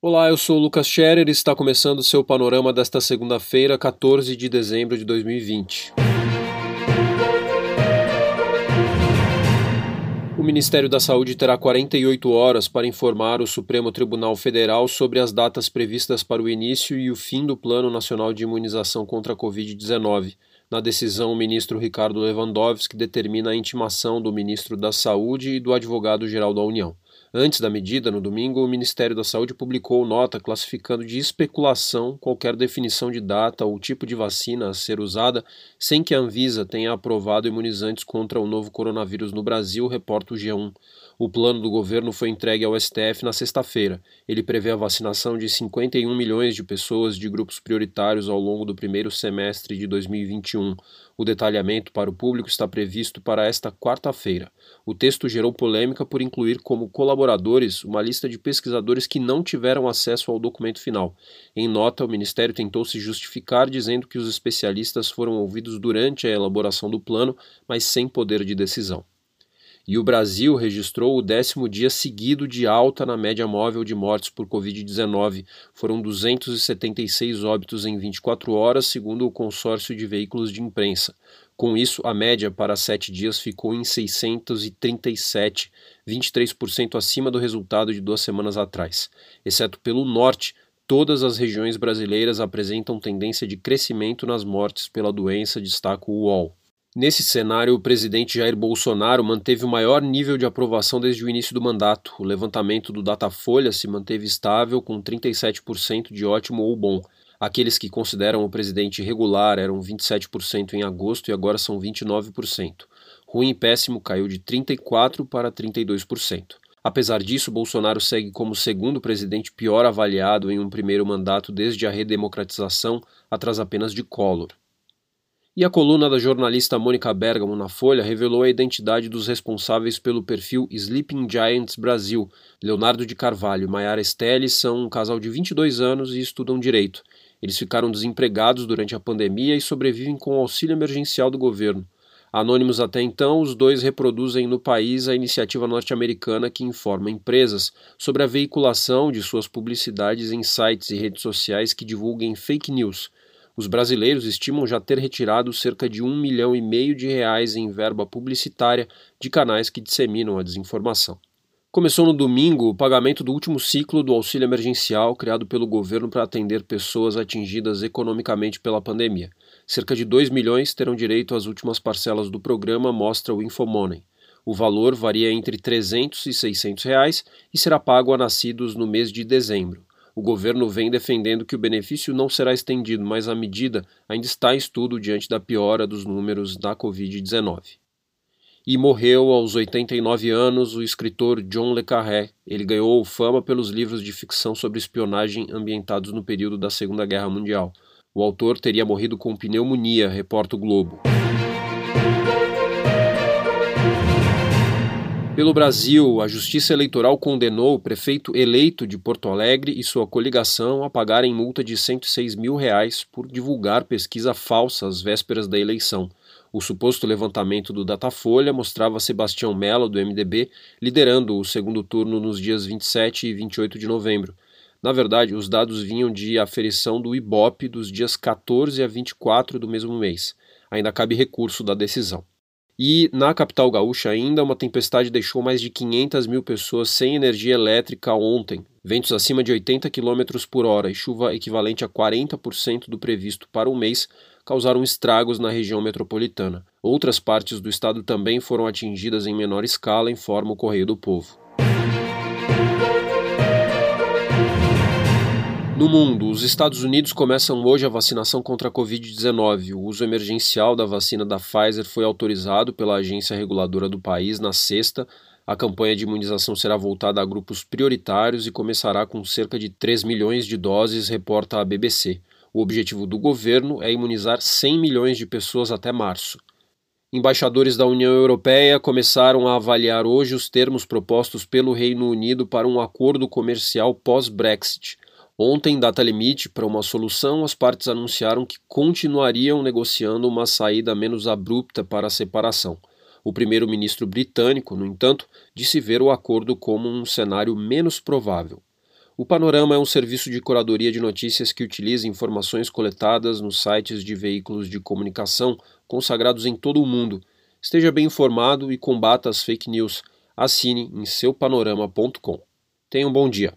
Olá, eu sou o Lucas Scherer e está começando o seu panorama desta segunda-feira, 14 de dezembro de 2020. O Ministério da Saúde terá 48 horas para informar o Supremo Tribunal Federal sobre as datas previstas para o início e o fim do Plano Nacional de Imunização contra a Covid-19. Na decisão, o ministro Ricardo Lewandowski determina a intimação do ministro da Saúde e do advogado-geral da União. Antes da medida, no domingo, o Ministério da Saúde publicou nota classificando de especulação qualquer definição de data ou tipo de vacina a ser usada sem que a Anvisa tenha aprovado imunizantes contra o novo coronavírus no Brasil, reporta o G1. O plano do governo foi entregue ao STF na sexta-feira. Ele prevê a vacinação de 51 milhões de pessoas de grupos prioritários ao longo do primeiro semestre de 2021. O detalhamento para o público está previsto para esta quarta-feira. O texto gerou polêmica por incluir como colaboradores uma lista de pesquisadores que não tiveram acesso ao documento final. Em nota, o Ministério tentou se justificar dizendo que os especialistas foram ouvidos durante a elaboração do plano, mas sem poder de decisão e o Brasil registrou o décimo dia seguido de alta na média móvel de mortes por Covid-19. Foram 276 óbitos em 24 horas, segundo o consórcio de veículos de imprensa. Com isso, a média para sete dias ficou em 637, 23% acima do resultado de duas semanas atrás. Exceto pelo norte, todas as regiões brasileiras apresentam tendência de crescimento nas mortes pela doença, destaca o UOL. Nesse cenário, o presidente Jair Bolsonaro manteve o maior nível de aprovação desde o início do mandato. O levantamento do Datafolha se manteve estável, com 37% de ótimo ou bom. Aqueles que consideram o presidente regular eram 27% em agosto e agora são 29%. Ruim e péssimo caiu de 34% para 32%. Apesar disso, Bolsonaro segue como segundo presidente pior avaliado em um primeiro mandato desde a redemocratização, atrás apenas de Collor. E a coluna da jornalista Mônica Bergamo na Folha revelou a identidade dos responsáveis pelo perfil Sleeping Giants Brasil. Leonardo de Carvalho e Maiara Stelli são um casal de 22 anos e estudam direito. Eles ficaram desempregados durante a pandemia e sobrevivem com o auxílio emergencial do governo. Anônimos até então, os dois reproduzem no país a iniciativa norte-americana que informa empresas sobre a veiculação de suas publicidades em sites e redes sociais que divulguem fake news os brasileiros estimam já ter retirado cerca de um milhão e meio de reais em verba publicitária de canais que disseminam a desinformação. Começou no domingo o pagamento do último ciclo do auxílio emergencial criado pelo governo para atender pessoas atingidas economicamente pela pandemia. Cerca de 2 milhões terão direito às últimas parcelas do programa, mostra o Infomoney. O valor varia entre 300 e 600 reais e será pago a nascidos no mês de dezembro. O governo vem defendendo que o benefício não será estendido, mas a medida ainda está em estudo diante da piora dos números da Covid-19. E morreu aos 89 anos o escritor John Le Carré. Ele ganhou fama pelos livros de ficção sobre espionagem ambientados no período da Segunda Guerra Mundial. O autor teria morrido com pneumonia, reporta o Globo. Pelo Brasil, a Justiça Eleitoral condenou o prefeito eleito de Porto Alegre e sua coligação a pagarem multa de 106 mil reais por divulgar pesquisa falsa às vésperas da eleição. O suposto levantamento do Datafolha mostrava Sebastião Mello, do MDB, liderando o segundo turno nos dias 27 e 28 de novembro. Na verdade, os dados vinham de aferição do IBOP dos dias 14 a 24 do mesmo mês. Ainda cabe recurso da decisão. E na capital gaúcha ainda, uma tempestade deixou mais de 500 mil pessoas sem energia elétrica ontem. Ventos acima de 80 km por hora e chuva equivalente a 40% do previsto para o mês causaram estragos na região metropolitana. Outras partes do estado também foram atingidas em menor escala, informa o Correio do Povo. No mundo, os Estados Unidos começam hoje a vacinação contra a Covid-19. O uso emergencial da vacina da Pfizer foi autorizado pela agência reguladora do país na sexta. A campanha de imunização será voltada a grupos prioritários e começará com cerca de 3 milhões de doses, reporta a BBC. O objetivo do governo é imunizar 100 milhões de pessoas até março. Embaixadores da União Europeia começaram a avaliar hoje os termos propostos pelo Reino Unido para um acordo comercial pós-Brexit. Ontem, data limite para uma solução, as partes anunciaram que continuariam negociando uma saída menos abrupta para a separação. O primeiro-ministro britânico, no entanto, disse ver o acordo como um cenário menos provável. O Panorama é um serviço de curadoria de notícias que utiliza informações coletadas nos sites de veículos de comunicação consagrados em todo o mundo. Esteja bem informado e combata as fake news. Assine em seupanorama.com. Tenha um bom dia.